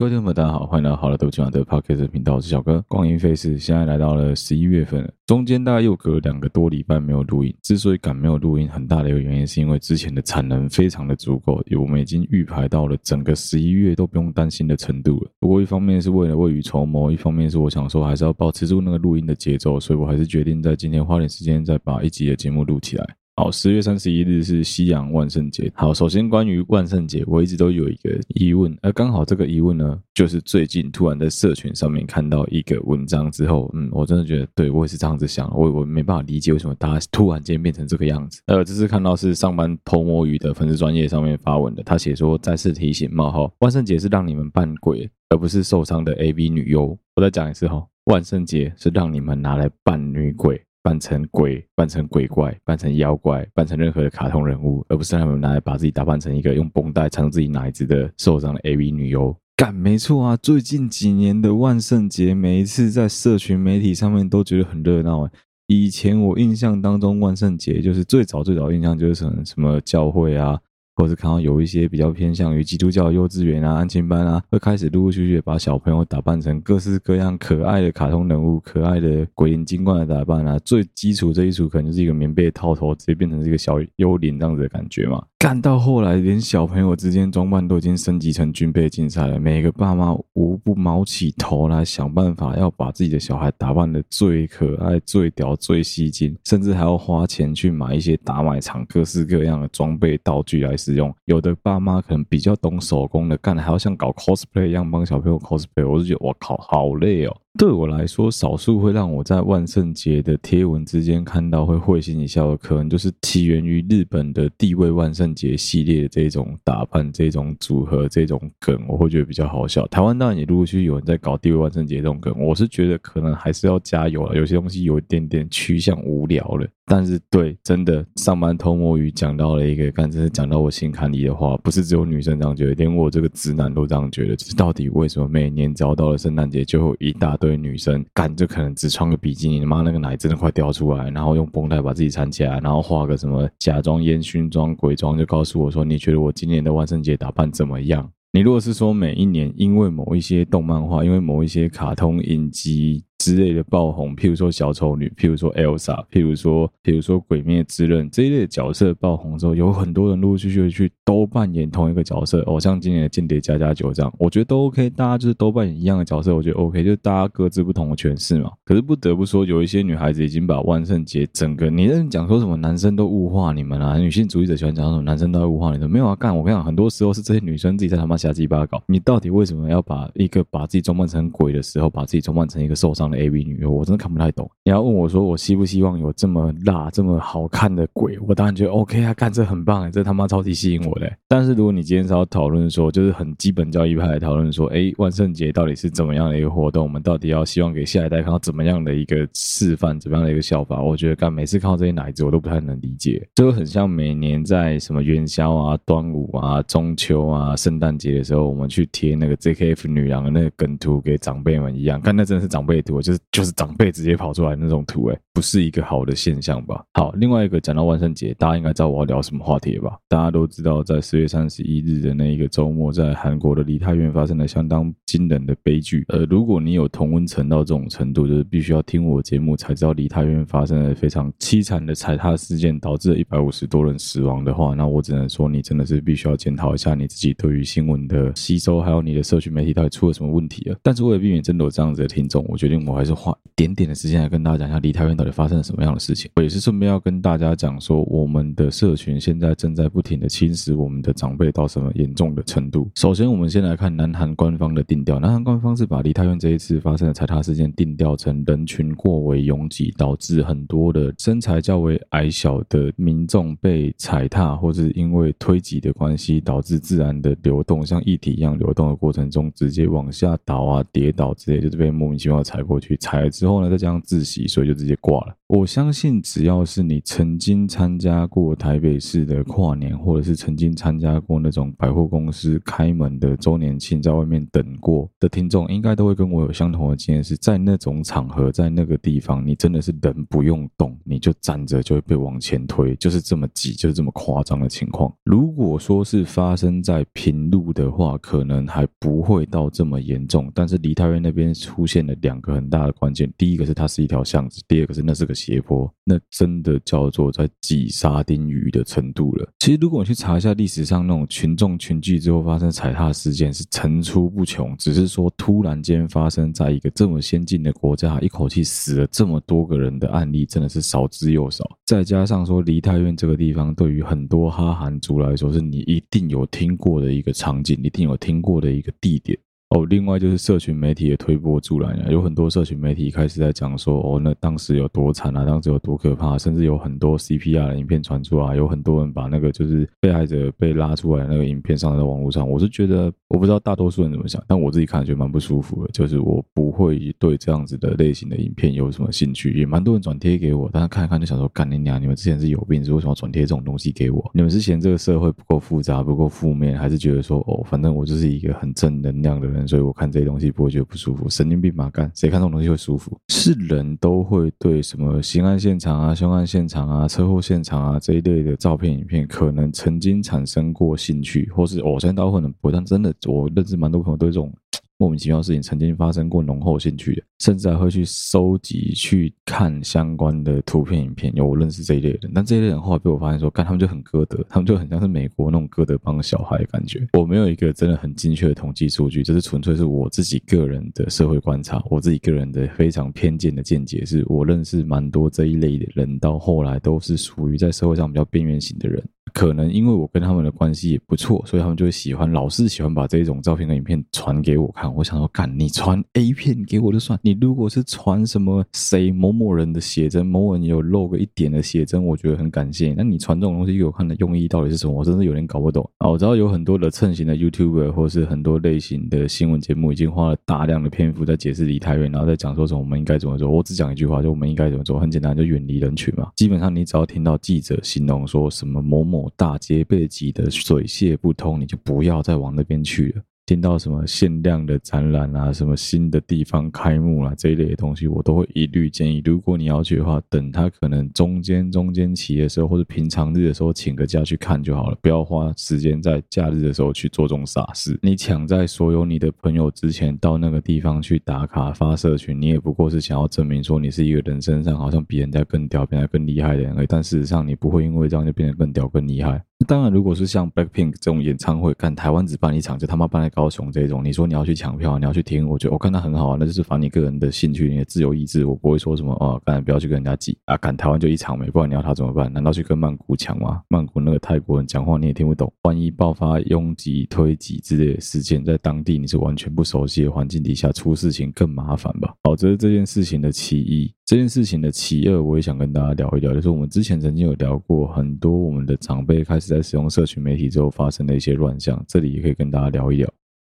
各位听众朋友，大家好，欢迎来到好了都今晚的 Podcast 频道，我是小哥。光阴飞逝，现在来到了十一月份了，中间大概又隔了两个多礼拜没有录音。之所以赶没有录音，很大的一个原因是因为之前的产能非常的足够，我们已经预排到了整个十一月都不用担心的程度了。不过一方面是为了未雨绸缪，一方面是我想说还是要保持住那个录音的节奏，所以我还是决定在今天花点时间再把一集的节目录起来。好，十月三十一日是西洋万圣节。好，首先关于万圣节，我一直都有一个疑问，而刚好这个疑问呢，就是最近突然在社群上面看到一个文章之后，嗯，我真的觉得，对，我也是这样子想，我我没办法理解为什么大家突然间变成这个样子。呃，这次看到是上班偷摸鱼的粉丝专业上面发文的，他写说再次提醒冒号，万圣节是让你们扮鬼，而不是受伤的 AV 女优。我再讲一次哈，万圣节是让你们拿来扮女鬼。扮成鬼，扮成鬼怪，扮成妖怪，扮成任何的卡通人物，而不是让他们拿来把自己打扮成一个用绷带缠自己奶子的受伤的 AV 女优。干，没错啊！最近几年的万圣节，每一次在社群媒体上面都觉得很热闹啊。以前我印象当中，万圣节就是最早最早印象就是什么什么教会啊。或是看到有一些比较偏向于基督教幼稚园啊、安亲班啊，会开始陆陆续续把小朋友打扮成各式各样可爱的卡通人物、可爱的鬼灵精怪的打扮啊。最基础这一组可能就是一个棉被套头，直接变成这个小幽灵这样子的感觉嘛。干到后来，连小朋友之间装扮都已经升级成军备竞赛了。每个爸妈无不卯起头来想办法，要把自己的小孩打扮得最可爱、最屌、最吸睛，甚至还要花钱去买一些打买场各式各样的装备道具来使用。有的爸妈可能比较懂手工的，干的还要像搞 cosplay 一样帮小朋友 cosplay，我就觉得我靠，好累哦。对我来说，少数会让我在万圣节的贴文之间看到会会心一笑的，可能就是起源于日本的地位万圣节系列的这种打扮、这种组合、这种梗，我会觉得比较好笑。台湾当然也陆续有人在搞地位万圣节这种梗，我是觉得可能还是要加油了，有些东西有一点点趋向无聊了。但是对，真的上班偷摸鱼讲到了一个，刚真是讲到我心坎里的话，不是只有女生这样觉得，连我这个直男都这样觉得。就是到底为什么每年只要到了圣诞节，就会一大堆女生干，就可能只穿个比基尼，妈那个奶真的快掉出来，然后用绷带把自己缠起来，然后画个什么假装烟熏妆、鬼妆，就告诉我说，你觉得我今年的万圣节打扮怎么样？你如果是说每一年因为某一些动漫画，因为某一些卡通影集。之类的爆红，譬如说小丑女，譬如说 Elsa，譬如说，譬如说鬼灭之刃这一类的角色爆红之后，有很多人陆陆续续去都扮演同一个角色，哦，像今年的间谍加加九这样，我觉得都 OK，大家就是都扮演一样的角色，我觉得 OK，就是大家各自不同的诠释嘛。可是不得不说，有一些女孩子已经把万圣节整个，你认讲说什么男生都物化你们啊，女性主义者喜欢讲什么男生都物化你们，没有啊，干我跟你讲，很多时候是这些女生自己在他妈瞎鸡巴搞。你到底为什么要把一个把自己装扮成鬼的时候，把自己装扮成一个受伤的 AV 女优？我真的看不太懂。你要问我说，我希不希望有这么辣、这么好看的鬼？我当然觉得 OK 啊，干这很棒，这他妈超级吸引我的。但是如果你今天是要讨论说，就是很基本教义派来讨论说，哎，万圣节到底是怎么样的一个活动？我们到底要希望给下一代看到怎么样的一个示范，怎么样的一个效法？我觉得干每次看到这些奶子，我都不太能理解。就很像每年在什么元宵啊、端午啊、中秋啊、圣诞节的时候，我们去贴那个 JKF 女郎的那个梗图给长辈们一样，看那真的是长辈图，我就是就是长。辈直接跑出来那种图，哎，不是一个好的现象吧？好，另外一个讲到万圣节，大家应该知道我要聊什么话题吧？大家都知道，在十月三十一日的那一个周末，在韩国的梨泰院发生了相当惊人的悲剧。呃，如果你有同温层到这种程度，就是必须要听我节目才知道梨泰院发生了非常凄惨的踩踏事件，导致了一百五十多人死亡的话，那我只能说，你真的是必须要检讨一下你自己对于新闻的吸收，还有你的社群媒体到底出了什么问题了。但是为了避免争夺这样子的听众，我决定我还是花一点点的时间来跟大家讲一下梨泰院到底发生了什么样的事情。我也是顺便要跟大家讲说，我们的社群现在正在不停的侵蚀我们的长辈到什么严重的程度。首先，我们先来看南韩官方的定调。南韩官方是把梨泰院这一次发生的踩踏事件定调成人群过为拥挤，导致很多的身材较为矮小的民众被踩踏，或是因为推挤的关系导致自然的流动像液体一样流动的过程中直接往下倒啊、跌倒之类，就是被莫名其妙踩过去，踩了之后呢，再加上自习，所以就直接挂了。我相信，只要是你曾经参加过台北市的跨年，或者是曾经参加过那种百货公司开门的周年庆，在外面等过的听众，应该都会跟我有相同的经验，是在那种场合，在那个地方，你真的是人不用动，你就站着就会被往前推，就是这么挤，就是这么夸张的情况。如果说是发生在平路的话，可能还不会到这么严重，但是梨泰院那边出现了两个很大的关键，第一个是它是一条巷子，第二个是那是个。斜坡，那真的叫做在挤沙丁鱼的程度了。其实，如果你去查一下历史上那种群众群聚之后发生踩踏事件，是层出不穷。只是说，突然间发生在一个这么先进的国家，一口气死了这么多个人的案例，真的是少之又少。再加上说，梨泰院这个地方，对于很多哈韩族来说，是你一定有听过的一个场景，一定有听过的一个地点。哦，另外就是社群媒体也推波助澜啊，有很多社群媒体开始在讲说，哦，那当时有多惨啊，当时有多可怕，甚至有很多 CPR 的影片传出啊，有很多人把那个就是被害者被拉出来那个影片上在网络上。我是觉得，我不知道大多数人怎么想，但我自己看觉得蛮不舒服的，就是我不会对这样子的类型的影片有什么兴趣，也蛮多人转贴给我，但是看一看就想说，干你娘，你们之前是有病，是为什么转贴这种东西给我？你们是嫌这个社会不够复杂，不够负面，还是觉得说，哦，反正我就是一个很正能量的人，所以我看这些东西。不会觉得不舒服，神经病嘛干？谁看这种东西会舒服？是人都会对什么刑案现场啊、凶案现场啊、车祸现场啊这一类的照片、影片，可能曾经产生过兴趣，或是偶像刀可能不，但真的我认识蛮多朋友对这种。莫名其妙的事情曾经发生过，浓厚兴趣的，甚至还会去收集、去看相关的图片、影片。有我认识这一类人，但这一类人后来被我发现说，干他们就很歌德，他们就很像是美国那种歌德帮小孩的感觉。我没有一个真的很精确的统计数据，这是纯粹是我自己个人的社会观察，我自己个人的非常偏见的见解。是我认识蛮多这一类的人，到后来都是属于在社会上比较边缘型的人。可能因为我跟他们的关系也不错，所以他们就喜欢，老是喜欢把这种照片跟影片传给我看。我想说，干你传 A 片给我就算，你如果是传什么谁某某人的写真，某某人有露个一点的写真，我觉得很感谢。那你传这种东西给我看的用意到底是什么？我真的有点搞不懂。啊！我知道有很多的蹭型的 YouTuber 或是很多类型的新闻节目已经花了大量的篇幅在解释李泰瑞，然后在讲说什么我们应该怎么做。我只讲一句话，就我们应该怎么做，很简单，就远离人群嘛。基本上你只要听到记者形容说什么某某。大街被挤得水泄不通，你就不要再往那边去了。听到什么限量的展览啊，什么新的地方开幕啊，这一类的东西，我都会一律建议。如果你要去的话，等他可能中间中间期的时候，或者平常日的时候，请个假去看就好了，不要花时间在假日的时候去做这种傻事。你抢在所有你的朋友之前到那个地方去打卡发社群，你也不过是想要证明说你是一个人身上好像比人家更屌、比人家更厉害的人而已。但事实上，你不会因为这样就变得更屌、更厉害。当然，如果是像 Blackpink 这种演唱会，看台湾只办一场，就他妈办在高雄这种，你说你要去抢票，你要去听，我觉得我看他很好啊，那就是反你个人的兴趣，你的自由意志，我不会说什么哦，当然不要去跟人家挤啊，赶台湾就一场没，不然你要他怎么办？难道去跟曼谷抢吗？曼谷那个泰国人讲话你也听不懂，万一爆发拥挤、推挤之类的事件，在当地你是完全不熟悉的环境底下出事情更麻烦吧？好，这是这件事情的起因。这件事情的其二，我也想跟大家聊一聊，就是我们之前曾经有聊过很多我们的长辈开始在使用社群媒体之后发生的一些乱象，这里也可以跟大家聊一聊。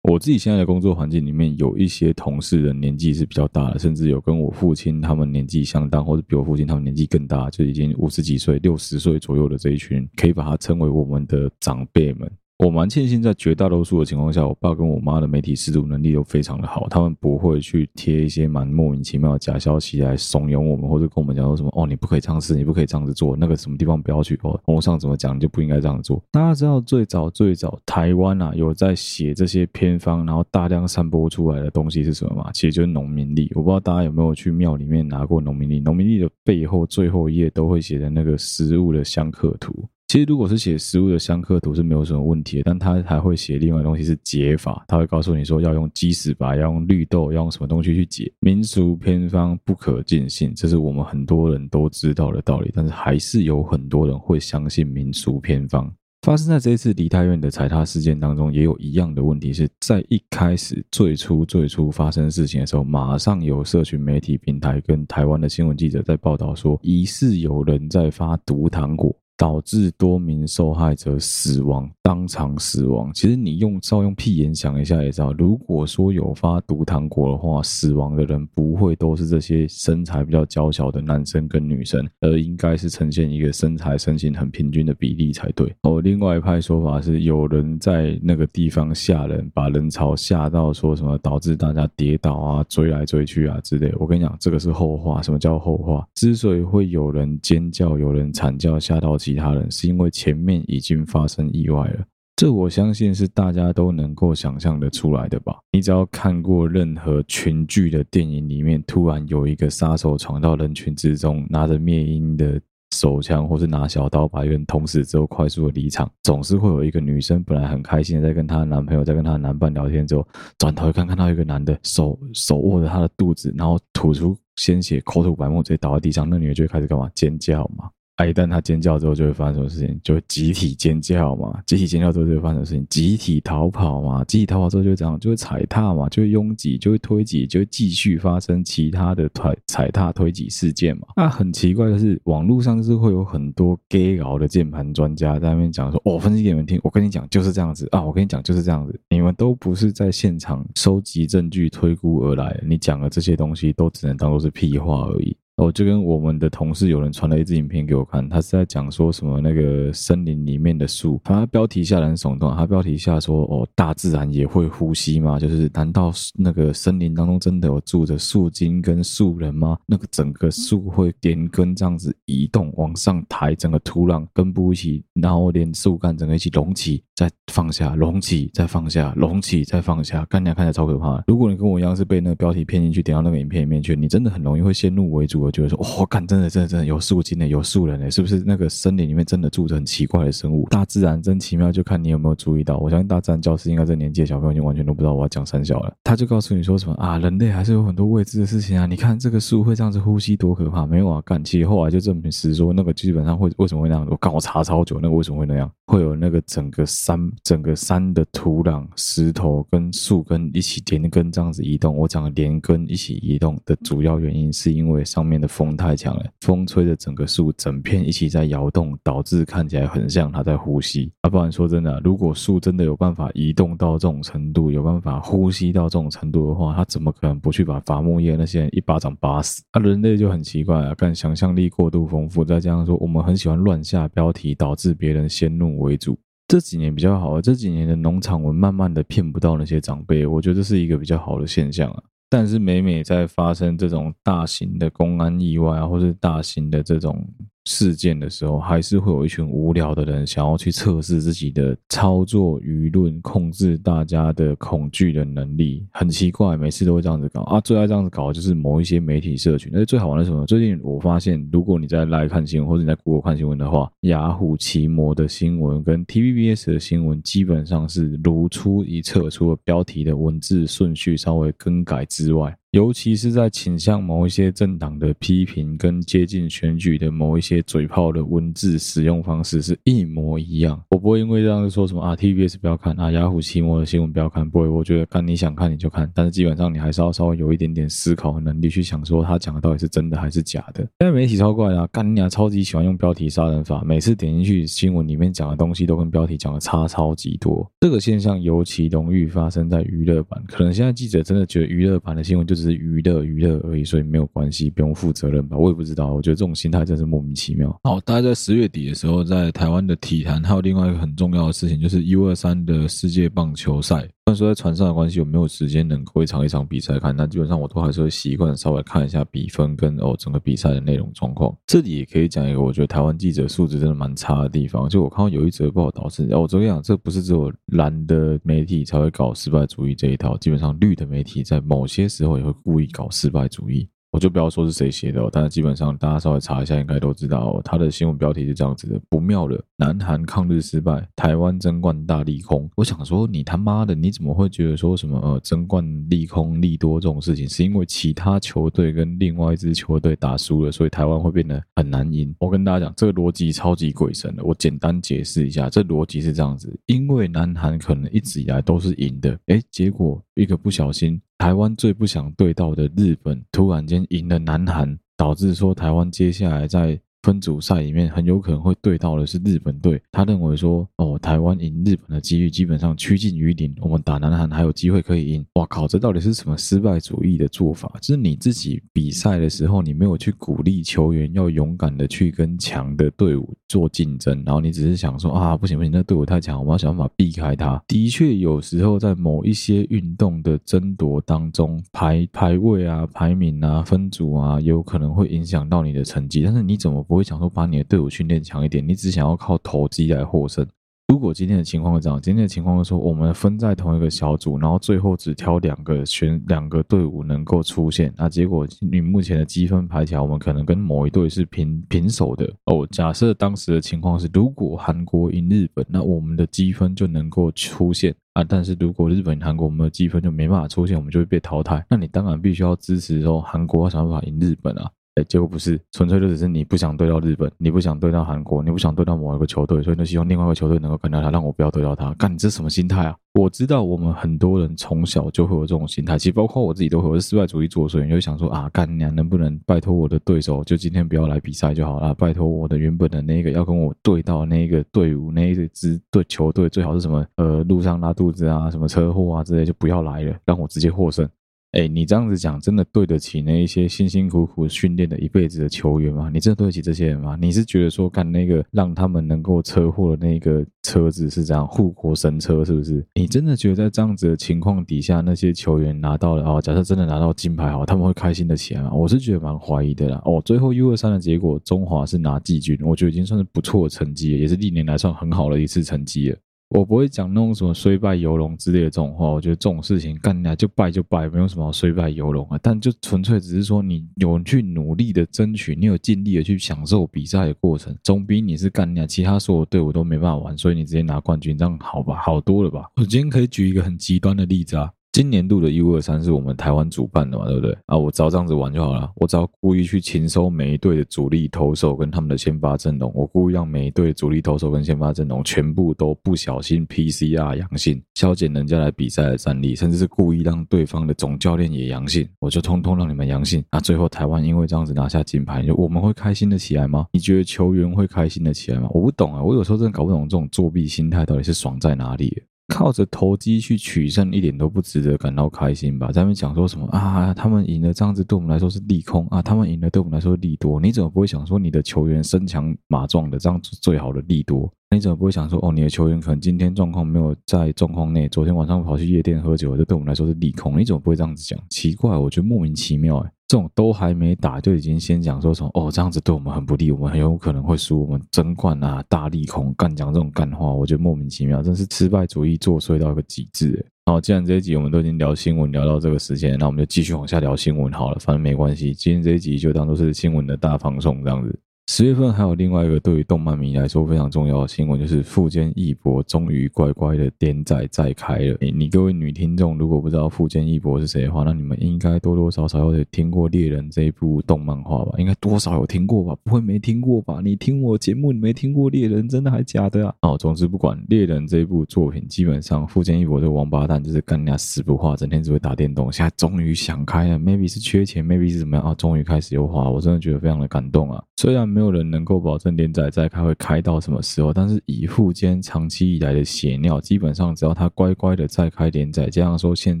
我自己现在的工作环境里面，有一些同事的年纪是比较大的，甚至有跟我父亲他们年纪相当，或者比我父亲他们年纪更大，就已经五十几岁、六十岁左右的这一群，可以把它称为我们的长辈们。我蛮庆幸，在绝大多数的情况下，我爸跟我妈的媒体识读能力都非常的好，他们不会去贴一些蛮莫名其妙的假消息来怂恿我们，或者跟我们讲说什么哦，你不可以这样子，你不可以这样子做，那个什么地方不要去哦，网络上怎么讲你就不应该这样做。大家知道最早最早台湾啊有在写这些偏方，然后大量散播出来的东西是什么吗？其实就是农民历。我不知道大家有没有去庙里面拿过农民历，农民历的背后最后一页都会写的那个食物的相克图。其实，如果是写食物的相克图是没有什么问题的，但他还会写另外东西是解法，他会告诉你说要用鸡屎白，要用绿豆，要用什么东西去解。民俗偏方不可尽信，这是我们很多人都知道的道理，但是还是有很多人会相信民俗偏方。发生在这一次梨泰院的踩踏事件当中，也有一样的问题，是在一开始最初最初发生事情的时候，马上有社群媒体平台跟台湾的新闻记者在报道说，疑似有人在发毒糖果。导致多名受害者死亡，当场死亡。其实你用稍微用屁眼想一下也知道，如果说有发毒糖果的话，死亡的人不会都是这些身材比较娇小的男生跟女生，而应该是呈现一个身材身形很平均的比例才对。哦，另外一派说法是有人在那个地方吓人，把人潮吓到，说什么导致大家跌倒啊、追来追去啊之类。我跟你讲，这个是后话。什么叫后话？之所以会有人尖叫、有人惨叫吓到其他人，是因为前面已经发生意外了。这我相信是大家都能够想象得出来的吧？你只要看过任何群聚的电影里面，突然有一个杀手闯到人群之中，拿着灭音的手枪，或是拿小刀把一个人捅死之后，快速的离场，总是会有一个女生本来很开心的在跟她男朋友在跟她男伴聊天之后，转头一看，看到一个男的手手握着她的肚子，然后吐出鲜血，口吐白沫，直接倒在地上，那女的就开始干嘛？尖叫嘛。哎，一旦他尖叫之后，就会发生什么事情？就会集体尖叫嘛，集体尖叫之后就会发生什么事情？集体逃跑嘛，集体逃跑之后就会这样，就会踩踏嘛，就会拥挤，就会推挤，就会继续发生其他的踩踩踏推挤事件嘛。那很奇怪的是，网络上是会有很多 gay 佬的键盘专家在那边讲说：“我、哦、分析给你们听，我跟你讲就是这样子啊，我跟你讲就是这样子，你们都不是在现场收集证据推估而来，你讲的这些东西都只能当做是屁话而已。”哦，就跟我们的同事有人传了一支影片给我看，他是在讲说什么那个森林里面的树，他标题下很耸动，他标题下说哦，大自然也会呼吸吗？就是难道那个森林当中真的有住着树精跟树人吗？那个整个树会连根这样子移动往上抬，整个土壤根部一起，然后连树干整个一起隆起，再放下，隆起再放下，隆起再放下，看起来看起来超可怕。如果你跟我一样是被那个标题骗进去，点到那个影片里面去，你真的很容易会先入为主。的觉得说，哇、哦，干，真的，真的，真的有树精呢，有树人呢，是不是？那个森林里面真的住着很奇怪的生物？大自然真奇妙，就看你有没有注意到。我相信大自然教师应该这年纪的小朋友已经完全都不知道我要讲三小了。他就告诉你说什么啊，人类还是有很多未知的事情啊。你看这个树会这样子呼吸，多可怕！没有啊，干，其实后来就证明是说那个基本上会为什么会那样？我刚我查超久，那个为什么会那样？会有那个整个山，整个山的土壤、石头跟树根一起连根这样子移动。我讲连根一起移动的主要原因是因为上面的风。太强了，风吹着整个树整片一起在摇动，导致看起来很像它在呼吸。啊，不然说真的，如果树真的有办法移动到这种程度，有办法呼吸到这种程度的话，它怎么可能不去把伐木业那些人一巴掌巴死？啊，人类就很奇怪啊，看想象力过度丰富，再加上说我们很喜欢乱下标题，导致别人先入为主。这几年比较好，这几年的农场文慢慢的骗不到那些长辈，我觉得这是一个比较好的现象啊。但是每每在发生这种大型的公安意外啊，或是大型的这种。事件的时候，还是会有一群无聊的人想要去测试自己的操作舆论、控制大家的恐惧的能力。很奇怪，每次都会这样子搞啊！最爱这样子搞的就是某一些媒体社群。而且最好玩的是什么？最近我发现，如果你在来看新闻，或者你在 Google 看新闻的话，雅虎奇摩的新闻跟 TVBS 的新闻基本上是如出一辙，除了标题的文字顺序稍微更改之外。尤其是在倾向某一些政党的批评跟接近选举的某一些嘴炮的文字使用方式是一模一样。我不会因为这样子说什么啊，TVBS 不要看啊，雅虎奇摩的新闻不要看。不会，我觉得看你想看你就看，但是基本上你还是要稍微有一点点思考的能力去想说他讲的到底是真的还是假的。现在媒体超怪啊，干你娘超级喜欢用标题杀人法，每次点进去新闻里面讲的东西都跟标题讲的差超级多。这个现象尤其容易发生在娱乐版，可能现在记者真的觉得娱乐版的新闻就是是娱乐娱乐而已，所以没有关系，不用负责任吧？我也不知道，我觉得这种心态真是莫名其妙。好，大概在十月底的时候，在台湾的体坛还有另外一个很重要的事情，就是 U 二三的世界棒球赛。虽然说在船上的关系，我没有时间能够一场一场比赛看，但基本上我都还是会习惯稍微看一下比分跟哦整个比赛的内容状况。这里也可以讲一个，我觉得台湾记者素质真的蛮差的地方。就我看到有一则报道是，我昨天讲，这不是只有蓝的媒体才会搞失败主义这一套，基本上绿的媒体在某些时候也会故意搞失败主义。我就不要说是谁写的，但是基本上大家稍微查一下，应该都知道哦。他的新闻标题是这样子的：不妙了，南韩抗日失败，台湾争冠大利空。我想说，你他妈的，你怎么会觉得说什么呃争冠利空利多这种事情，是因为其他球队跟另外一支球队打输了，所以台湾会变得很难赢？我跟大家讲，这个逻辑超级鬼神的。我简单解释一下，这逻辑是这样子：因为南韩可能一直以来都是赢的，诶，结果一个不小心。台湾最不想对到的日本突然间赢了南韩，导致说台湾接下来在分组赛里面很有可能会对到的是日本队。他认为说，哦，台湾赢日本的几率基本上趋近于零，我们打南韩还有机会可以赢。哇靠，这到底是什么失败主义的做法？就是你自己比赛的时候，你没有去鼓励球员要勇敢的去跟强的队伍做竞争，然后你只是想说啊，不行不行，那队伍太强，我们要想办法避开他。的确，有时候在某一些运动的争夺当中，排排位啊、排名啊、分组啊，有可能会影响到你的成绩。但是你怎么不会想说把你的队伍训练强一点？你只想要靠投机来获胜。如果今天的情况是这样，今天的情况是说，我们分在同一个小组，然后最后只挑两个选两个队伍能够出现，那结果你目前的积分排起来，我们可能跟某一队是平平手的哦。假设当时的情况是，如果韩国赢日本，那我们的积分就能够出现啊。但是如果日本赢韩国，我们的积分就没办法出现，我们就会被淘汰。那你当然必须要支持说韩国要想办法赢日本啊。哎，结果不是，纯粹就只是你不想对到日本，你不想对到韩国，你不想对到某一个球队，所以就希望另外一个球队能够干掉他，让我不要对到他。干，你这什么心态啊？我知道我们很多人从小就会有这种心态，其实包括我自己都会，我是失败主义作祟，你就想说啊，干娘能不能拜托我的对手，就今天不要来比赛就好了，拜托我的原本的那个要跟我对到那个队伍那一支队球队，最好是什么呃路上拉肚子啊，什么车祸啊之类，就不要来了，让我直接获胜。哎，你这样子讲，真的对得起那一些辛辛苦苦训练的一辈子的球员吗？你真的对得起这些人吗？你是觉得说干那个让他们能够车祸的那个车子是这样护国神车，是不是？你真的觉得在这样子的情况底下，那些球员拿到了哦，假设真的拿到金牌，好，他们会开心的起来吗？我是觉得蛮怀疑的啦。哦，最后 U 二三的结果，中华是拿季军，我觉得已经算是不错的成绩了，也是历年来算很好的一次成绩了。我不会讲那种什么虽败犹荣之类的这种话，我觉得这种事情干来就败就败，没有什么虽败犹荣啊。但就纯粹只是说你有去努力的争取，你有尽力的去享受比赛的过程，总比你是干来其他所有队伍都没办法玩，所以你直接拿冠军这样好吧，好多了吧？我今天可以举一个很极端的例子啊。今年度的 U 二三是我们台湾主办的嘛，对不对？啊，我只要这样子玩就好了。我只要故意去勤收每一队的主力投手跟他们的先发阵容，我故意让每一队主力投手跟先发阵容全部都不小心 PCR 阳性，削减人家来比赛的战力，甚至是故意让对方的总教练也阳性，我就通通让你们阳性。那最后台湾因为这样子拿下金牌，就我们会开心的起来吗？你觉得球员会开心的起来吗？我不懂啊，我有时候真的搞不懂这种作弊心态到底是爽在哪里。靠着投机去取胜，一点都不值得感到开心吧？在那边讲说什么啊？他们赢了，这样子对我们来说是利空啊？他们赢了，对我们来说利多？你怎么不会想说你的球员身强马壮的，这样子最好的利多？你怎么不会想说哦，你的球员可能今天状况没有在状况内，昨天晚上跑去夜店喝酒，这对我们来说是利空？你怎么不会这样子讲？奇怪，我觉得莫名其妙哎。这种都还没打就已经先讲说什么哦，这样子对我们很不利，我们很有可能会输，我们争冠啊，大利空，干讲这种干话，我觉得莫名其妙，真是失败主义作祟到一个极致。好，既然这一集我们都已经聊新闻聊到这个时间，那我们就继续往下聊新闻好了，反正没关系，今天这一集就当做是新闻的大放送这样子。十月份还有另外一个对于动漫迷来说非常重要的新闻，就是富坚义博终于乖乖的连载再开了。你各位女听众如果不知道富坚义博是谁的话，那你们应该多多少少有听过《猎人》这一部动漫画吧？应该多少有听过吧？不会没听过吧？你听我节目你没听过《猎人》，真的还假的啊？哦，总之不管《猎人》这部作品，基本上富坚义博这个王八蛋就是干人家死不画，整天只会打电动。现在终于想开了，maybe 是缺钱，maybe 是怎么样啊？终于开始有画，我真的觉得非常的感动啊！虽然没有人能够保证连载再开会开到什么时候，但是以富坚长期以来的血尿，基本上只要他乖乖的再开连载，加上说现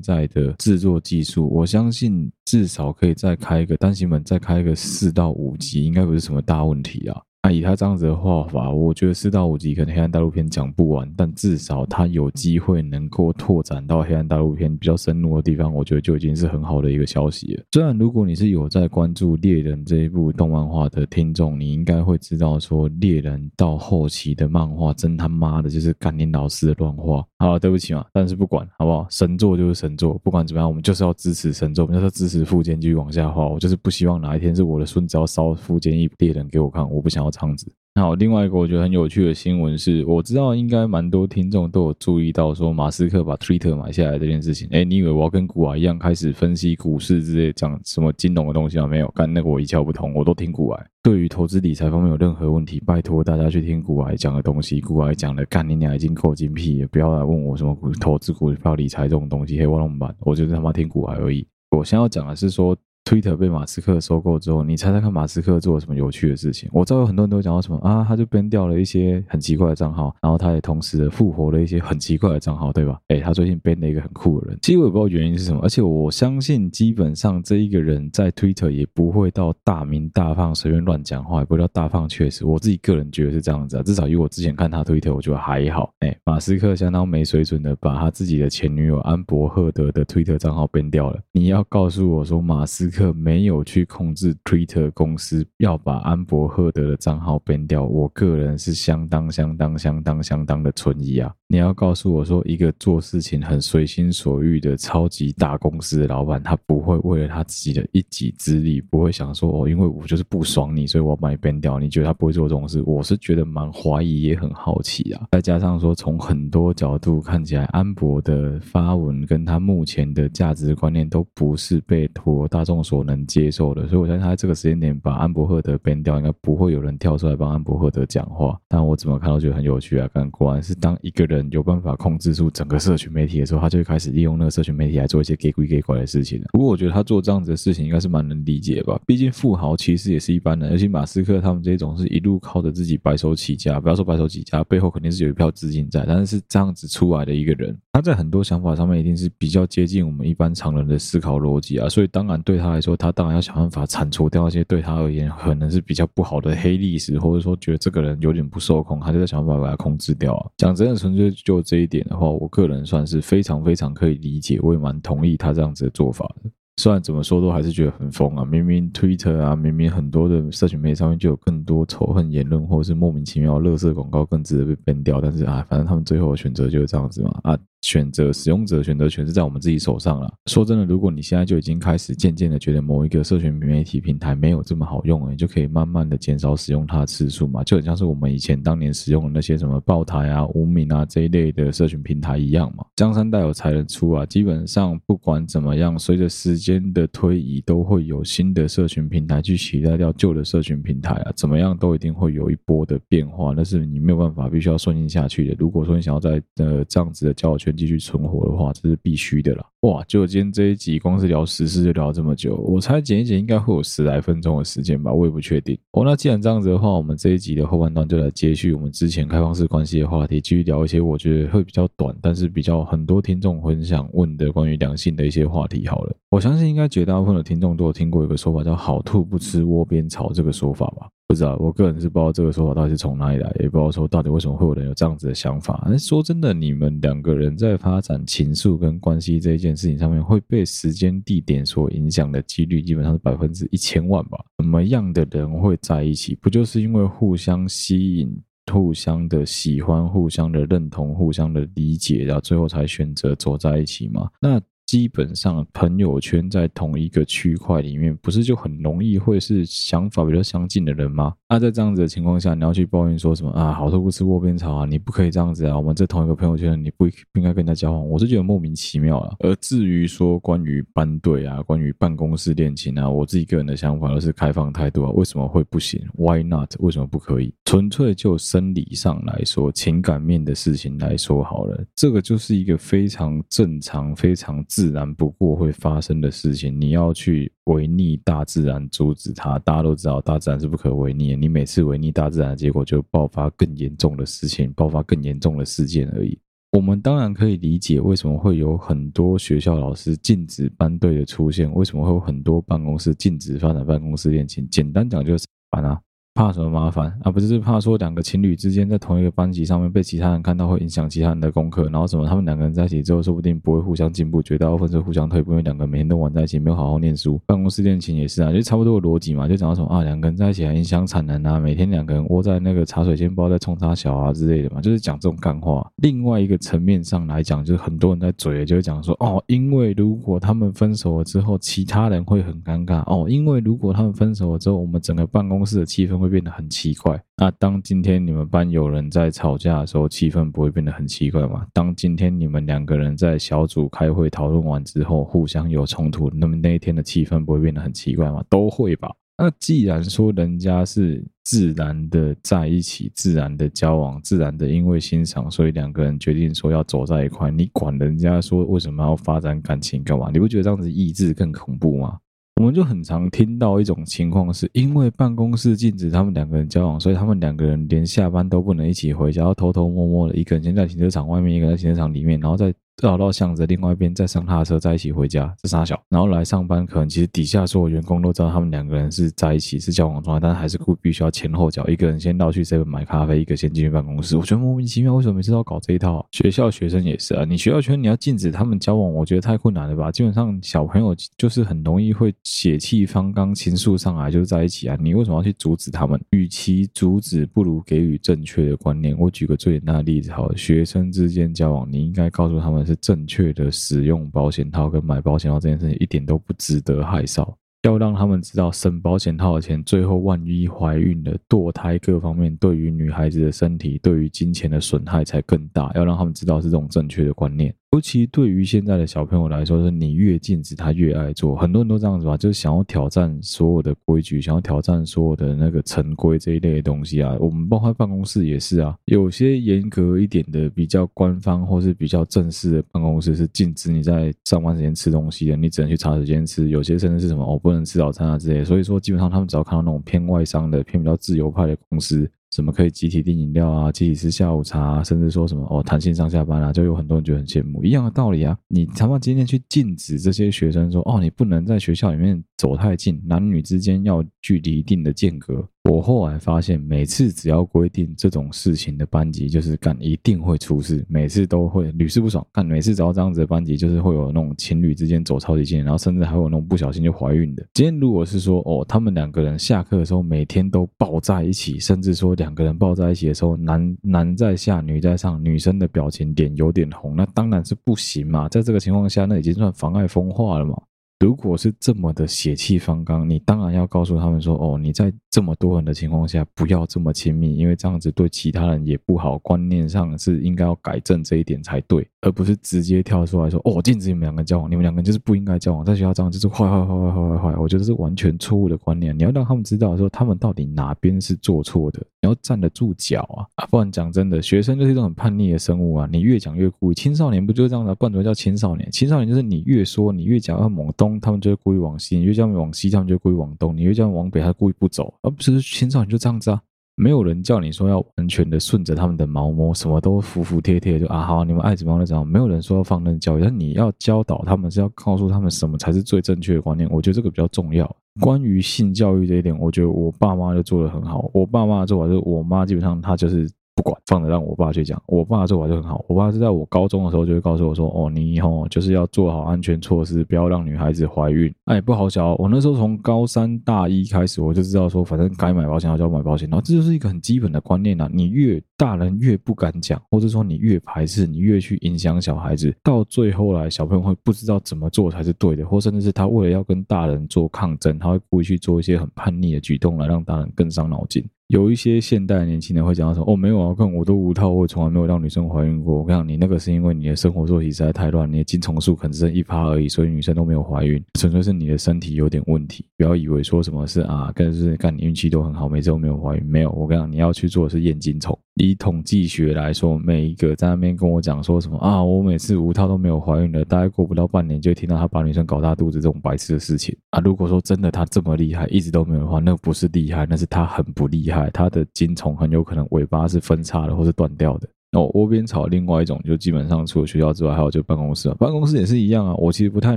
在的制作技术，我相信至少可以再开一个单行本，再开一个四到五集，应该不是什么大问题啊。那以他这样子的画法，我觉得四到五集可能黑暗大陆篇讲不完，但至少他有机会能够拓展到黑暗大陆篇比较深入的地方，我觉得就已经是很好的一个消息了。虽然如果你是有在关注猎人这一部动漫画的听众，你应该会知道说猎人到后期的漫画真他妈的就是甘霖老师的乱画。好，对不起嘛，但是不管好不好，神作就是神作，不管怎么样，我们就是要支持神作，我们就是要支持富坚继续往下画。我就是不希望哪一天是我的孙子要烧富坚一猎人给我看，我不想要。这样子，好，另外一个我觉得很有趣的新闻是，我知道应该蛮多听众都有注意到，说马斯克把 Twitter 买下来这件事情。哎，你以为我要跟股癌一样开始分析股市之类，讲什么金融的东西吗？没有，干那个我一窍不通，我都听股癌。对于投资理财方面有任何问题，拜托大家去听股癌讲的东西。股癌讲的，干你俩已经够精辟了，不要来问我什么股投资股票理财这种东西，黑我弄不办，我就是他妈听股癌而已。我先要讲的是说。Twitter 被马斯克收购之后，你猜猜看马斯克做了什么有趣的事情？我知道有很多人都讲到什么啊，他就编掉了一些很奇怪的账号，然后他也同时复活了一些很奇怪的账号，对吧？诶，他最近编了一个很酷的人，其实我也不知道原因是什么，而且我相信基本上这一个人在 Twitter 也不会到大鸣大放、随便乱讲话，也不会到大放确实。我自己个人觉得是这样子啊，至少以我之前看他 Twitter，我觉得还好。诶，马斯克相当没水准的把他自己的前女友安博赫德的 Twitter 账号编掉了。你要告诉我说马斯克可没有去。控制 Twitter 公司要把安博赫德的账号删掉，我个人是相当相当相当相当的存疑啊！你要告诉我说，一个做事情很随心所欲的超级大公司的老板，他不会为了他自己的一己之力，不会想说哦，因为我就是不爽你，所以我要把你贬掉。你觉得他不会做这种事？我是觉得蛮怀疑，也很好奇啊！再加上说，从很多角度看起来，安博的发文跟他目前的价值观念都不是被托大众所能接受。的，所以我相信他在这个时间点把安博赫德贬掉，应该不会有人跳出来帮安博赫德讲话。但我怎么看都觉得很有趣啊！但果然是当一个人有办法控制住整个社群媒体的时候，他就会开始利用那个社群媒体来做一些给鬼给怪的事情。不过我觉得他做这样子的事情应该是蛮能理解吧？毕竟富豪其实也是一般人，而且马斯克他们这种是一路靠着自己白手起家，不要说白手起家，背后肯定是有一票资金在，但是是这样子出来的一个人，他在很多想法上面一定是比较接近我们一般常人的思考逻辑啊。所以当然对他来说，他当然要想。办法铲除掉一些对他而言可能是比较不好的黑历史，或者说觉得这个人有点不受控，他就在想办法把他控制掉啊。讲真的，纯粹就这一点的话，我个人算是非常非常可以理解，我也蛮同意他这样子的做法的。虽然怎么说都还是觉得很疯啊！明明 Twitter 啊，明明很多的社群媒体上面就有更多仇恨言论，或者是莫名其妙的垃圾广告更值得被 ban 掉，但是啊，反正他们最后的选择就是这样子嘛啊。选择使用者选择权是在我们自己手上了。说真的，如果你现在就已经开始渐渐的觉得某一个社群媒体平台没有这么好用，你就可以慢慢的减少使用它的次数嘛，就很像是我们以前当年使用的那些什么爆台啊、无名啊这一类的社群平台一样嘛。江山代有才人出啊，基本上不管怎么样，随着时间的推移，都会有新的社群平台去取代掉旧的社群平台啊。怎么样都一定会有一波的变化，那是你没有办法，必须要顺应下去的。如果说你想要在呃这样子的交友圈，继续存活的话，这是必须的啦。哇，就今天这一集，光是聊时事就聊这么久，我猜剪一剪应该会有十来分钟的时间吧，我也不确定。哦，那既然这样子的话，我们这一集的后半段就来接续我们之前开放式关系的话题，继续聊一些我觉得会比较短，但是比较很多听众很想问的关于两性的一些话题。好了，我相信应该绝大部分的听众都有听过一个说法，叫“好兔不吃窝边草”这个说法吧。不知道，我个人是不知道这个说法到底是从哪里来，也不知道说到底为什么会有人有这样子的想法。但说真的，你们两个人在发展情愫跟关系这一件事情上面，会被时间地点所影响的几率，基本上是百分之一千万吧。什么样的人会在一起？不就是因为互相吸引、互相的喜欢、互相的认同、互相的理解，然后最后才选择走在一起吗？那。基本上，朋友圈在同一个区块里面，不是就很容易会是想法比较相近的人吗？那在这样子的情况下，你要去抱怨说什么啊？好兔不吃窝边草啊！你不可以这样子啊！我们在同一个朋友圈，你不不应该跟人家交往，我是觉得莫名其妙啊。而至于说关于班队啊，关于办公室恋情啊，我自己个人的想法都是开放态度啊。为什么会不行？Why not？为什么不可以？纯粹就生理上来说，情感面的事情来说好了，这个就是一个非常正常、非常。自然不过会发生的事情，你要去违逆大自然阻止它，大家都知道大自然是不可违逆的。你每次违逆大自然结果，就爆发更严重的事情，爆发更严重的事件而已。我们当然可以理解为什么会有很多学校老师禁止班队的出现，为什么会有很多办公室禁止发展办公室恋情。简单讲就是烦啊。怕什么？麻烦啊？不是怕说两个情侣之间在同一个班级上面被其他人看到会影响其他人的功课，然后什么？他们两个人在一起之后说不定不会互相进步，绝大部分是互相退步，因为两个人每天都玩在一起，没有好好念书。办公室恋情也是啊，就差不多的逻辑嘛，就讲到什么？啊，两个人在一起还影响产能啊，每天两个人窝在那个茶水间不知道在冲啥小啊之类的嘛，就是讲这种干话。另外一个层面上来讲，就是很多人在嘴，就会讲说哦，因为如果他们分手了之后，其他人会很尴尬哦，因为如果他们分手了之后，我们整个办公室的气氛会会变得很奇怪。那当今天你们班有人在吵架的时候，气氛不会变得很奇怪吗？当今天你们两个人在小组开会讨论完之后，互相有冲突，那么那一天的气氛不会变得很奇怪吗？都会吧。那既然说人家是自然的在一起，自然的交往，自然的因为欣赏，所以两个人决定说要走在一块，你管人家说为什么要发展感情干嘛？你不觉得这样子意志更恐怖吗？我们就很常听到一种情况，是因为办公室禁止他们两个人交往，所以他们两个人连下班都不能一起回家，要偷偷摸摸的，一个人先在停车场外面，一个人在停车场里面，然后再。绕到巷子另外一边，再上他的车，在一起回家，这三小，然后来上班，可能其实底下所有员工都知道他们两个人是在一起，是交往状态，但是还是必须要前后脚，一个人先绕去 seven 买咖啡，一个先进去办公室。我觉得莫名其妙，为什么每次都要搞这一套？学校学生也是啊，你学校圈你要禁止他们交往，我觉得太困难了吧？基本上小朋友就是很容易会血气方刚，情愫上来就是在一起啊，你为什么要去阻止他们？与其阻止，不如给予正确的观念。我举个最简单的例子，好，学生之间交往，你应该告诉他们是正确的。使用保险套跟买保险套这件事情一点都不值得害臊，要让他们知道省保险套的钱，最后万一怀孕了、堕胎各方面对于女孩子的身体、对于金钱的损害才更大，要让他们知道是这种正确的观念。尤其对于现在的小朋友来说，是你越禁止他越爱做，很多人都这样子吧，就是想要挑战所有的规矩，想要挑战所有的那个成规这一类的东西啊。我们包括办公室也是啊，有些严格一点的、比较官方或是比较正式的办公室是禁止你在上班时间吃东西的，你只能去茶水间吃。有些甚至是什么哦，不能吃早餐啊之类的。所以说，基本上他们只要看到那种偏外商的、偏比较自由派的公司。怎么可以集体订饮料啊，集体吃下午茶，甚至说什么哦，弹性上下班啊，就有很多人觉得很羡慕。一样的道理啊，你他妈今天去禁止这些学生说哦，你不能在学校里面走太近，男女之间要距离一定的间隔。我后来发现，每次只要规定这种事情的班级，就是干一定会出事，每次都会屡试不爽。干每次只要这样子的班级，就是会有那种情侣之间走超级近，然后甚至还有那种不小心就怀孕的。今天如果是说哦，他们两个人下课的时候每天都抱在一起，甚至说两个人抱在一起的时候，男男在下，女在上，女生的表情脸有点红，那当然是不行嘛。在这个情况下，那已经算妨碍风化了嘛。如果是这么的血气方刚，你当然要告诉他们说：“哦，你在这么多人的情况下不要这么亲密，因为这样子对其他人也不好。观念上是应该要改正这一点才对，而不是直接跳出来说：‘哦，禁止你们两个交往，你们两个就是不应该交往，在学校这样就是坏坏坏坏坏坏。’我觉得是完全错误的观念。你要让他们知道说他们到底哪边是做错的，你要站得住脚啊！啊，不然讲真的，学生就是一种很叛逆的生物啊！你越讲越故意，青少年不就是这样的？不然怎么叫青少年？青少年就是你越说，你越讲要往东。他们就会故意往西，你越叫他们往西，他们就故意往东；你越叫他们往北，他故意不走。而不是青少年就这样子啊，没有人叫你说要完全的顺着他们的毛摸，什么都服服帖帖，就啊好，你们爱怎么样就怎么样。没有人说要放任教育，但你要教导他们，是要告诉他们什么才是最正确的观念。我觉得这个比较重要。关于性教育这一点，我觉得我爸妈就做得很好。我爸妈的做法就是，我妈基本上她就是。不管，放着让我爸去讲。我爸做法就很好。我爸是在我高中的时候就会告诉我说：“哦，你以后就是要做好安全措施，不要让女孩子怀孕。”哎，不好笑。我那时候从高三大一开始，我就知道说，反正该买保险就要买保险然后。这就是一个很基本的观念啊。你越大人越不敢讲，或者说你越排斥，你越去影响小孩子，到最后来，小朋友会不知道怎么做才是对的，或甚至是他为了要跟大人做抗争，他会故意去做一些很叛逆的举动，来让大人更伤脑筋。有一些现代年轻人会讲到说：“哦，没有啊，看我都无套，我从来没有让女生怀孕过。”我跟你讲，你那个是因为你的生活作息实在太乱，你的精虫数可能只剩一趴而已，所以女生都没有怀孕，纯粹是你的身体有点问题。不要以为说什么是啊，跟是干你运气都很好，每次都没有怀孕。没有，我跟你讲，你要去做的是验精虫。以统计学来说，每一个在那边跟我讲说什么啊，我每次无套都没有怀孕的，大概过不到半年就听到他把女生搞大肚子这种白痴的事情啊。如果说真的他这么厉害，一直都没有的话，那不是厉害，那是他很不厉害，它的精虫很有可能尾巴是分叉的或是断掉的。哦，窝边草另外一种就基本上除了学校之外，还有就办公室，办公室也是一样啊。我其实不太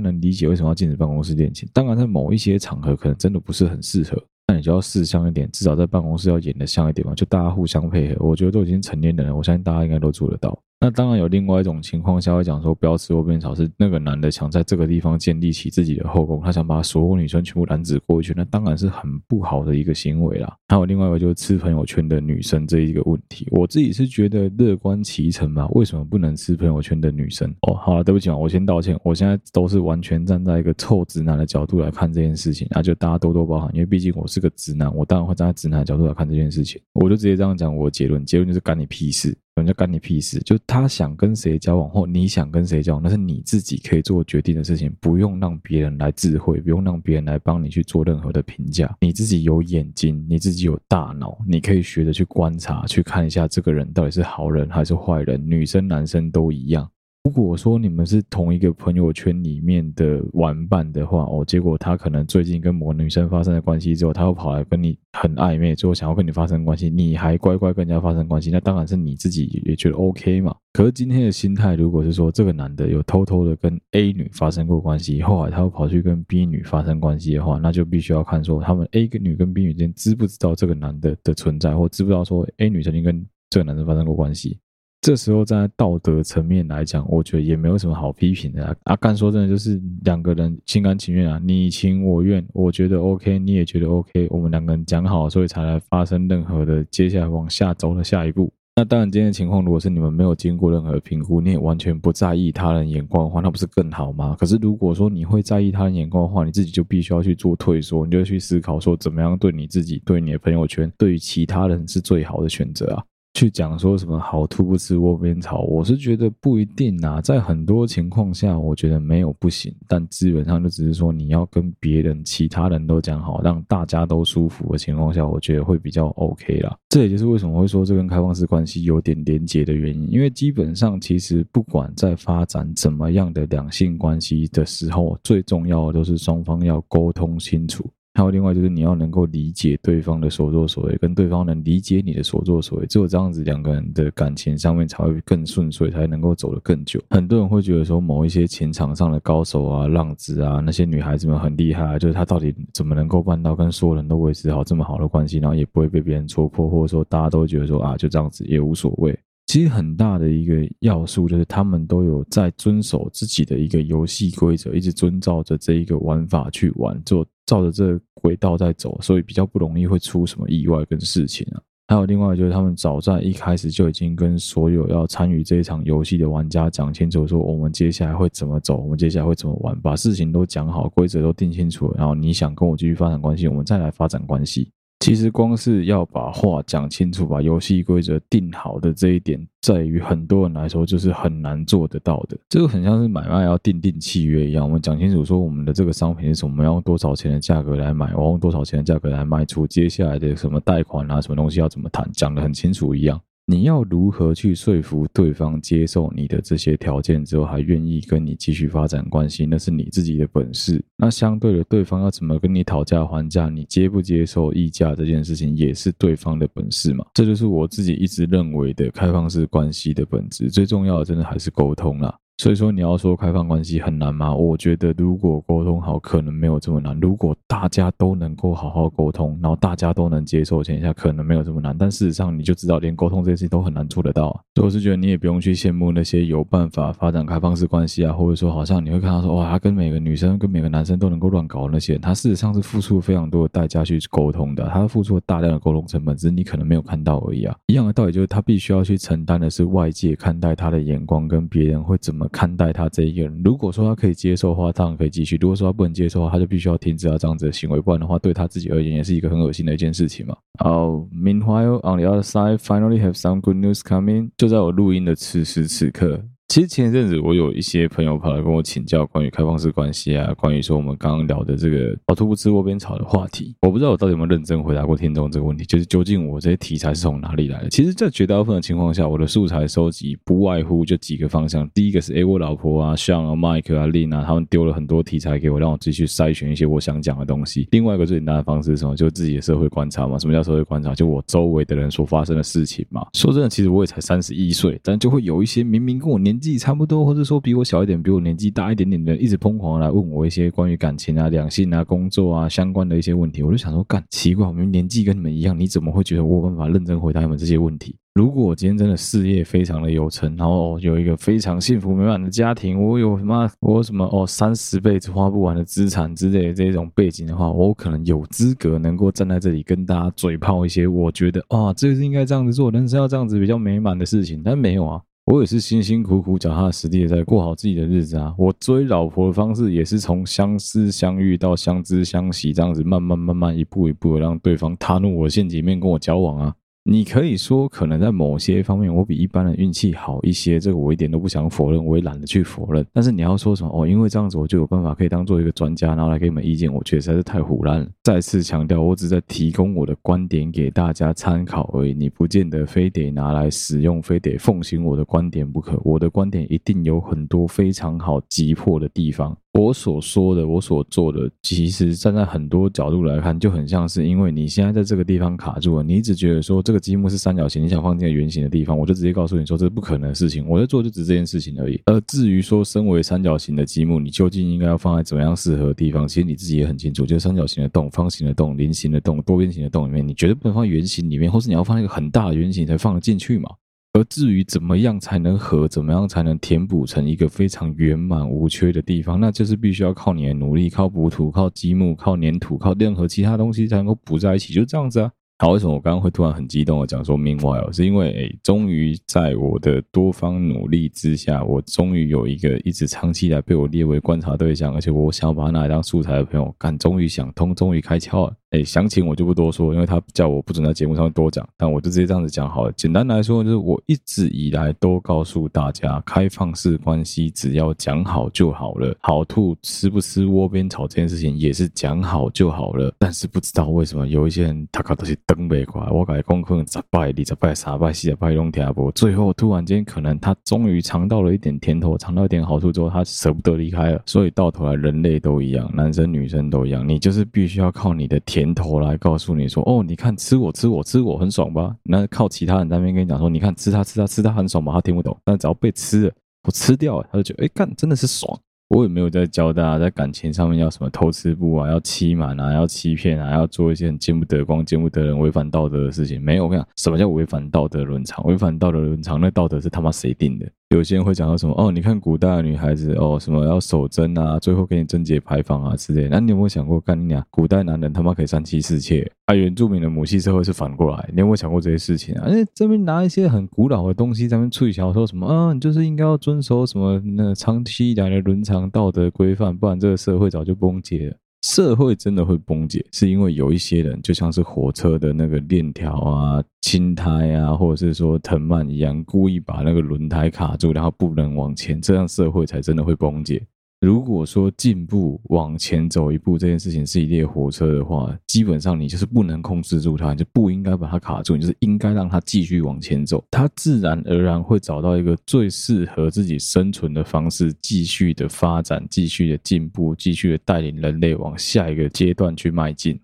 能理解为什么要禁止办公室恋情，当然在某一些场合可能真的不是很适合。那你就要试香一点，至少在办公室要演的像一点嘛，就大家互相配合。我觉得都已经成年人了，我相信大家应该都做得到。那当然有另外一种情况下会讲说，不要吃窝边草，是那个男的想在这个地方建立起自己的后宫，他想把所有女生全部染指过去，那当然是很不好的一个行为啦。还有另外一个就是吃朋友圈的女生这一个问题，我自己是觉得乐观其成嘛，为什么不能吃朋友圈的女生？哦，好了，对不起啊，我先道歉，我现在都是完全站在一个臭直男的角度来看这件事情，那就大家多多包涵，因为毕竟我是个直男，我当然会站在直男的角度来看这件事情，我就直接这样讲我的结论，结论就是干你屁事。人家干你屁事！就他想跟谁交往，或你想跟谁交往，那是你自己可以做决定的事情，不用让别人来智慧，不用让别人来帮你去做任何的评价。你自己有眼睛，你自己有大脑，你可以学着去观察，去看一下这个人到底是好人还是坏人，女生男生都一样。如果说你们是同一个朋友圈里面的玩伴的话，哦，结果他可能最近跟某个女生发生了关系之后，他又跑来跟你很暧昧，最后想要跟你发生关系，你还乖乖跟人家发生关系，那当然是你自己也觉得 OK 嘛。可是今天的心态，如果是说这个男的有偷偷的跟 A 女发生过关系，后来他又跑去跟 B 女发生关系的话，那就必须要看说他们 A 跟女跟 B 女之间知不知道这个男的的存在，或知不知道说 A 女曾经跟这个男生发生过关系。这时候在道德层面来讲，我觉得也没有什么好批评的啊。阿干说真的，就是两个人心甘情愿啊，你情我愿，我觉得 OK，你也觉得 OK，我们两个人讲好，所以才来发生任何的接下来往下走的下一步。那当然，今天的情况如果是你们没有经过任何评估，你也完全不在意他人眼光的话，那不是更好吗？可是如果说你会在意他人眼光的话，你自己就必须要去做退缩，你就去思考说，怎么样对你自己、对你的朋友圈、对于其他人是最好的选择啊。去讲说什么好兔不吃窝边草，我是觉得不一定啊。在很多情况下，我觉得没有不行，但基本上就只是说你要跟别人、其他人都讲好，让大家都舒服的情况下，我觉得会比较 OK 啦。这也就是为什么会说这跟开放式关系有点连结的原因，因为基本上其实不管在发展怎么样的两性关系的时候，最重要的都是双方要沟通清楚。还有另外就是你要能够理解对方的所作所为，跟对方能理解你的所作所为，只有这样子，两个人的感情上面才会更顺遂，才能够走得更久。很多人会觉得说，某一些情场上的高手啊、浪子啊，那些女孩子们很厉害啊，就是他到底怎么能够办到跟所有人都维持好这么好的关系，然后也不会被别人戳破，或者说大家都觉得说啊，就这样子也无所谓。其实很大的一个要素就是他们都有在遵守自己的一个游戏规则，一直遵照着这一个玩法去玩，做照着这个轨道在走，所以比较不容易会出什么意外跟事情啊。还有另外就是他们早在一开始就已经跟所有要参与这一场游戏的玩家讲清楚，说我们接下来会怎么走，我们接下来会怎么玩，把事情都讲好，规则都定清楚，然后你想跟我继续发展关系，我们再来发展关系。其实光是要把话讲清楚，把游戏规则定好的这一点，在于很多人来说就是很难做得到的。这个很像是买卖要订定契约一样，我们讲清楚说我们的这个商品是什么，我们要用多少钱的价格来买，我用多少钱的价格来卖出，接下来的什么贷款啊，什么东西要怎么谈，讲得很清楚一样。你要如何去说服对方接受你的这些条件之后，还愿意跟你继续发展关系，那是你自己的本事。那相对的，对方要怎么跟你讨价还价，你接不接受议价这件事情，也是对方的本事嘛。这就是我自己一直认为的开放式关系的本质。最重要的，真的还是沟通啦。所以说，你要说开放关系很难吗？我觉得如果沟通好，可能没有这么难。如果大家都能够好好沟通，然后大家都能接受的情况下，可能没有这么难。但事实上，你就知道，连沟通这件事情都很难做得到。所以我是觉得，你也不用去羡慕那些有办法发展开放式关系啊，或者说好像你会看到说，哇，他跟每个女生、跟每个男生都能够乱搞那些人，他事实上是付出了非常多的代价去沟通的，他付出了大量的沟通成本，只是你可能没有看到而已啊。一样的道理就是，他必须要去承担的是外界看待他的眼光，跟别人会怎么看待他这一。个人，如果说他可以接受的话，当然可以继续；如果说他不能接受的话，他就必须要停止他这样子的行为，不然的话，对他自己而言也是一个很恶心的一件事情嘛。好，Meanwhile on the other side, finally have some good news coming。就在我录音的此时此刻。其实前一阵子，我有一些朋友跑来跟我请教关于开放式关系啊，关于说我们刚刚聊的这个“好兔不吃窝边草”的话题。我不知道我到底有没有认真回答过听众这个问题，就是究竟我这些题材是从哪里来的？其实，在绝大部分的情况下，我的素材收集不外乎就几个方向。第一个是，诶，我老婆啊、像啊、Mike 啊、Lin 啊，他们丢了很多题材给我，让我自己去筛选一些我想讲的东西。另外一个最简单的方式是什么？就是自己的社会观察嘛。什么叫社会观察？就我周围的人所发生的事情嘛。说真的，其实我也才三十一岁，但就会有一些明明跟我年纪差不多，或者说比我小一点、比我年纪大一点点的，一直疯狂来问我一些关于感情啊、两性啊、工作啊相关的一些问题，我就想说，干奇怪，我们年纪跟你们一样，你怎么会觉得我有办法认真回答你们这些问题？如果我今天真的事业非常的有成，然后有一个非常幸福美满的家庭，我有什么，我有什么哦，三十辈子花不完的资产之类的这种背景的话，我可能有资格能够站在这里跟大家嘴炮一些，我觉得啊，这是应该这样子做，人生要这样子比较美满的事情，但没有啊。我也是辛辛苦苦、脚踏实地的在过好自己的日子啊！我追老婆的方式也是从相思相遇到相知相惜，这样子慢慢慢慢一步一步的让对方踏入我的陷阱面跟我交往啊！你可以说，可能在某些方面我比一般人运气好一些，这个我一点都不想否认，我也懒得去否认。但是你要说什么哦，因为这样子我就有办法可以当做一个专家，然后来给你们意见，我觉得实在是太胡乱了。再次强调，我只在提供我的观点给大家参考而已，你不见得非得拿来使用，非得奉行我的观点不可。我的观点一定有很多非常好急迫的地方。我所说的，我所做的，其实站在很多角度来看，就很像是因为你现在在这个地方卡住了，你一直觉得说这个积木是三角形，你想放进圆形的地方，我就直接告诉你说这是不可能的事情。我在做就只这件事情而已。而至于说身为三角形的积木，你究竟应该要放在怎么样适合的地方，其实你自己也很清楚，就是三角形的洞、方形的洞、菱形的洞、多边形的洞里面，你绝对不能放圆形里面，或是你要放一个很大的圆形才放得进去嘛。而至于怎么样才能合，怎么样才能填补成一个非常圆满无缺的地方，那就是必须要靠你的努力，靠补土，靠积木，靠粘土，靠任何其他东西才能够补在一起，就这样子啊。好，为什么我刚刚会突然很激动的讲说 meanwhile，是因为诶，终于在我的多方努力之下，我终于有一个一直长期以来被我列为观察对象，而且我想要把它拿来当素材的朋友，干，终于想通，终于开窍了。哎，详情我就不多说，因为他叫我不准在节目上多讲，但我就直接这样子讲好了。简单来说，就是我一直以来都告诉大家，开放式关系只要讲好就好了。好兔吃不吃窝边草这件事情也是讲好就好了。但是不知道为什么有一些人他搞都是登不过来，我改功课十拜、二十拜、三拜、四拜拢听不，最后突然间可能他终于尝到了一点甜头，尝到一点好处之后，他舍不得离开了。所以到头来人类都一样，男生女生都一样，你就是必须要靠你的甜。甜头来告诉你说，哦，你看吃我吃我吃我很爽吧？那靠其他人在那边跟你讲说，你看吃他吃他吃他很爽吧？他听不懂，但只要被吃了，我吃掉了，他就觉得，哎，干真的是爽。我也没有在教大家在感情上面要什么偷吃步啊，要欺瞒啊，要欺骗啊，要做一些很见不得光、见不得人、违反道德的事情。没有，我跟你讲，什么叫违反道德伦常？违反道德伦常，那道德是他妈谁定的？有些人会讲到什么哦，你看古代的女孩子哦，什么要守贞啊，最后给你贞节牌坊啊之类的。那你有没有想过，干你娘，古代男人他妈可以三妻四妾？啊，原住民的母系社会是反过来，你有没有想过这些事情啊？哎，这边拿一些很古老的东西在那边吹小说什么啊？你就是应该要遵守什么那长期以来的伦常道德规范，不然这个社会早就崩解了。社会真的会崩解，是因为有一些人就像是火车的那个链条啊、青苔啊，或者是说藤蔓一样，故意把那个轮胎卡住，然后不能往前，这样社会才真的会崩解。如果说进步往前走一步这件事情是一列火车的话，基本上你就是不能控制住它，就不应该把它卡住，你就是应该让它继续往前走，它自然而然会找到一个最适合自己生存的方式，继续的发展，继续的进步，继续的带领人类往下一个阶段去迈进。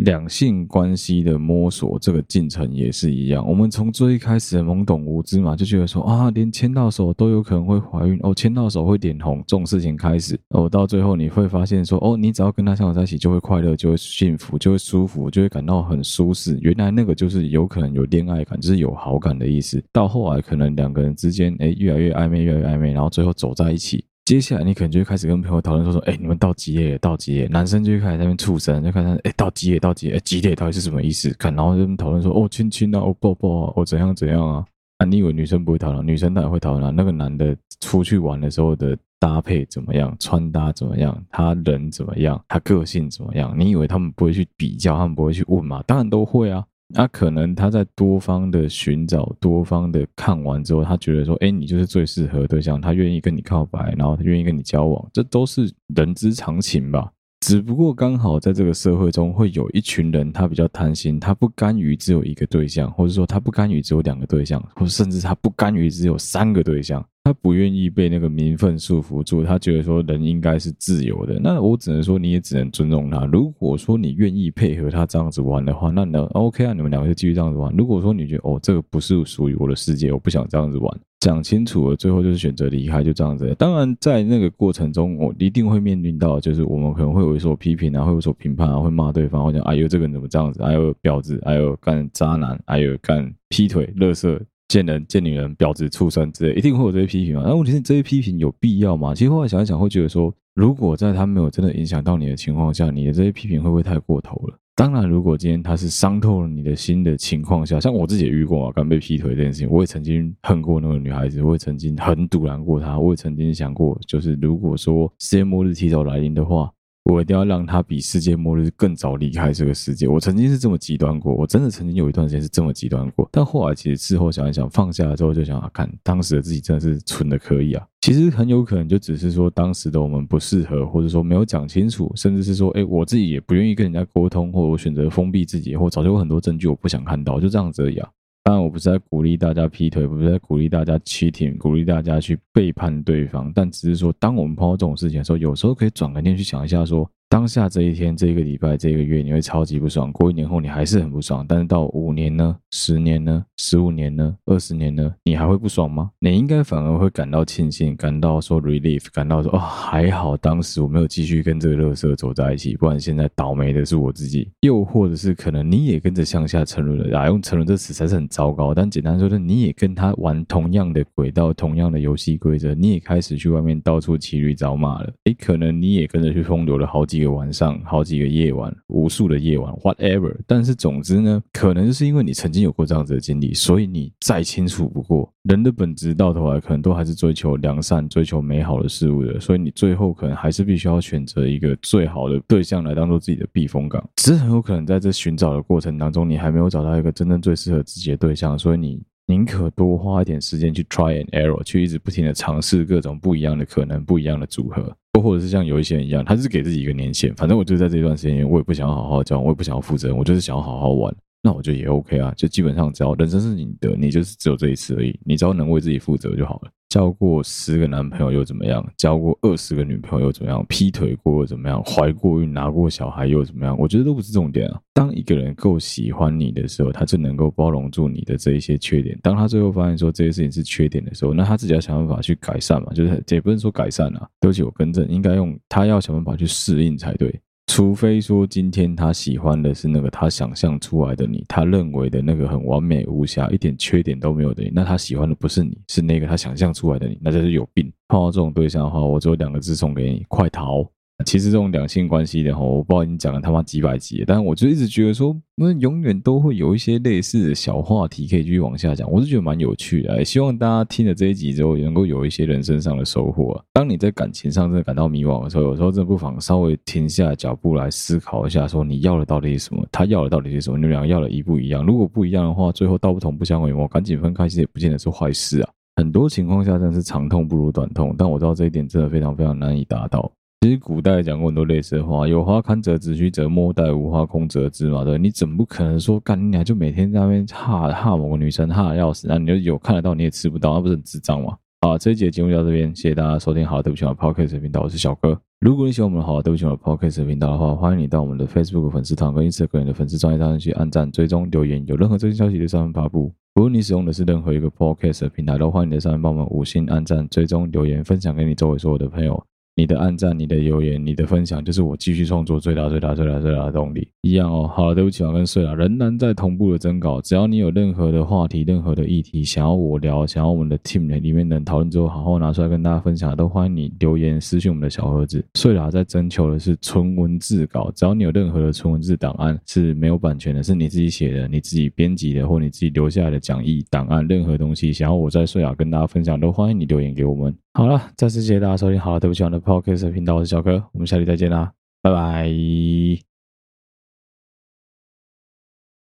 两性关系的摸索，这个进程也是一样。我们从最一开始懵懂无知嘛，就觉得说啊，连牵到手都有可能会怀孕哦，牵到手会脸红这种事情开始哦，到最后你会发现说哦，你只要跟他相处在一起，就会快乐，就会幸福，就会舒服，就会感到很舒适。原来那个就是有可能有恋爱感，就是有好感的意思。到后来可能两个人之间哎，越来越暧昧，越来越暧昧，然后最后走在一起。接下来你可能就会开始跟朋友讨论说说，哎，你们到几页？到几页？男生就会开始在那边畜生，就开始哎，到几页？到几页？几页到底是什么意思？看，然后就讨论说，哦，亲亲啊，哦，抱抱啊，哦，怎样怎样啊？啊，你以为女生不会讨论？女生当然会讨论啊。那个男的出去玩的时候的搭配怎么样？穿搭怎么样？他人怎么样？他个性怎么样？你以为他们不会去比较？他们不会去问吗？当然都会啊。那、可能他在多方的寻找、多方的看完之后，他觉得说：“哎，你就是最适合的对象。”他愿意跟你告白，然后他愿意跟你交往，这都是人之常情吧。只不过刚好在这个社会中，会有一群人，他比较贪心，他不甘于只有一个对象，或者说他不甘于只有两个对象，或甚至他不甘于只有三个对象。他不愿意被那个名分束缚住，他觉得说人应该是自由的。那我只能说，你也只能尊重他。如果说你愿意配合他这样子玩的话，那那 OK 啊，你们两个就继续这样子玩。如果说你觉得哦，这个不是属于我的世界，我不想这样子玩，讲清楚了，最后就是选择离开，就这样子。当然，在那个过程中，我一定会面临到，就是我们可能会有所批评啊，会有所评判啊，会骂对方，或者哎呦这个人怎么这样子，哎呦婊子，哎呦干渣男，哎呦干劈腿、乐色。贱人、贱女人、婊子、畜生之类，一定会有这些批评嘛？那问题是这些批评有必要吗？其实后来想一想，会觉得说，如果在他没有真的影响到你的情况下，你的这些批评会不会太过头了？当然，如果今天他是伤透了你的心的情况下，像我自己也遇过啊，刚被劈腿这件事情，我也曾经恨过那个女孩子，我也曾经很阻拦过她，我也曾经想过，就是如果说世界末日提早来临的话。我一定要让他比世界末日更早离开这个世界。我曾经是这么极端过，我真的曾经有一段时间是这么极端过。但后来其实事后想一想，放下了之后就想啊，看当时的自己真的是蠢的可以啊。其实很有可能就只是说当时的我们不适合，或者说没有讲清楚，甚至是说，哎，我自己也不愿意跟人家沟通，或者我选择封闭自己，或早就有很多证据我不想看到，就这样子而已啊。当然，我不是在鼓励大家劈腿，不是在鼓励大家 cheating，鼓励大家去背叛对方，但只是说，当我们碰到这种事情的时候，有时候可以转个念去想一下，说。当下这一天、这个礼拜、这个月，你会超级不爽。过一年后，你还是很不爽。但是到五年呢？十年呢？十五年呢？二十年呢？你还会不爽吗？你应该反而会感到庆幸，感到说 relief，感到说哦，还好当时我没有继续跟这个垃圾走在一起，不然现在倒霉的是我自己。又或者是可能你也跟着向下沉沦了啊？用沉沦这词才是很糟糕。但简单说的，你也跟他玩同样的轨道、同样的游戏规则，你也开始去外面到处骑驴找马了。诶，可能你也跟着去风流了好几。一个晚上，好几个夜晚，无数的夜晚，whatever。但是总之呢，可能就是因为你曾经有过这样子的经历，所以你再清楚不过，人的本质到头来可能都还是追求良善、追求美好的事物的。所以你最后可能还是必须要选择一个最好的对象来当做自己的避风港。只是很有可能在这寻找的过程当中，你还没有找到一个真正最适合自己的对象，所以你宁可多花一点时间去 try and error，去一直不停的尝试各种不一样的可能、不一样的组合。或者是像有一些人一样，他是给自己一个年限，反正我就在这段时间，我也不想好好教，我也不想要负责任，我就是想要好好玩。那我觉得也 OK 啊，就基本上只要人生是你的，你就是只有这一次而已，你只要能为自己负责就好了。交过十个男朋友又怎么样？交过二十个女朋友又怎么样？劈腿过又怎么样？怀过孕拿过小孩又怎么样？我觉得都不是重点啊。当一个人够喜欢你的时候，他就能够包容住你的这一些缺点。当他最后发现说这些事情是缺点的时候，那他自己要想办法去改善嘛，就是也不是说改善啊，对不起，我更正，应该用他要想办法去适应才对。除非说今天他喜欢的是那个他想象出来的你，他认为的那个很完美无瑕、一点缺点都没有的你，那他喜欢的不是你，是那个他想象出来的你，那就是有病。碰到这种对象的话，我只有两个字送给你：快逃。其实这种两性关系的哈，我不知道已经讲了他妈几百集，但是我就一直觉得说，那永远都会有一些类似的小话题可以继续往下讲，我是觉得蛮有趣的。希望大家听了这一集之后，也能够有一些人生上的收获。当你在感情上真的感到迷惘的时候，有时候真的不妨稍微停下脚步来思考一下，说你要的到底是什么，他要的到底是什么，你们两个要的一不一样？如果不一样的话，最后道不同不相为谋，赶紧分开，其实也不见得是坏事啊。很多情况下真的是长痛不如短痛，但我知道这一点真的非常非常难以达到。其实古代讲过很多类似的话，有花堪折直须折，莫待无花空折枝嘛。对，你怎么不可能说干你俩就每天在那边哈哈某个女生哈的要死，那你就有看得到你也吃不到，那不是很智障吗？好，这一集的节目就到这边，谢谢大家收听。好，对不起，我 Podcast 频道，我是小哥。如果你喜欢我们的好，对不起，我的 Podcast 频道的话，欢迎你到我们的 Facebook 粉丝团跟 Instagram 的粉丝专页上去按赞、追踪、留言，有任何最新消息的上面发布。无论你使用的是任何一个 Podcast 平台，都欢迎你在上面帮我们五星按赞、追踪、留言，分享给你周围所有的朋友。你的按赞、你的留言、你的分享，就是我继续创作最大、最大、最大、最大的动力。一样哦。好了，对不起，我跟睡了，仍然在同步的征稿。只要你有任何的话题、任何的议题想要我聊，想要我们的 team 里面能讨论之后好好拿出来跟大家分享，都欢迎你留言私讯我们的小盒子。睡了在征求的是纯文字稿，只要你有任何的纯文字档案是没有版权的，是你自己写的、你自己编辑的，或你自己留下来的讲义档案，任何东西想要我在睡了跟大家分享，都欢迎你留言给我们。好了，再次谢谢大家收听。好了，对不起，我的 Podcast 频道，我是小哥，我们下期再见啦，拜拜。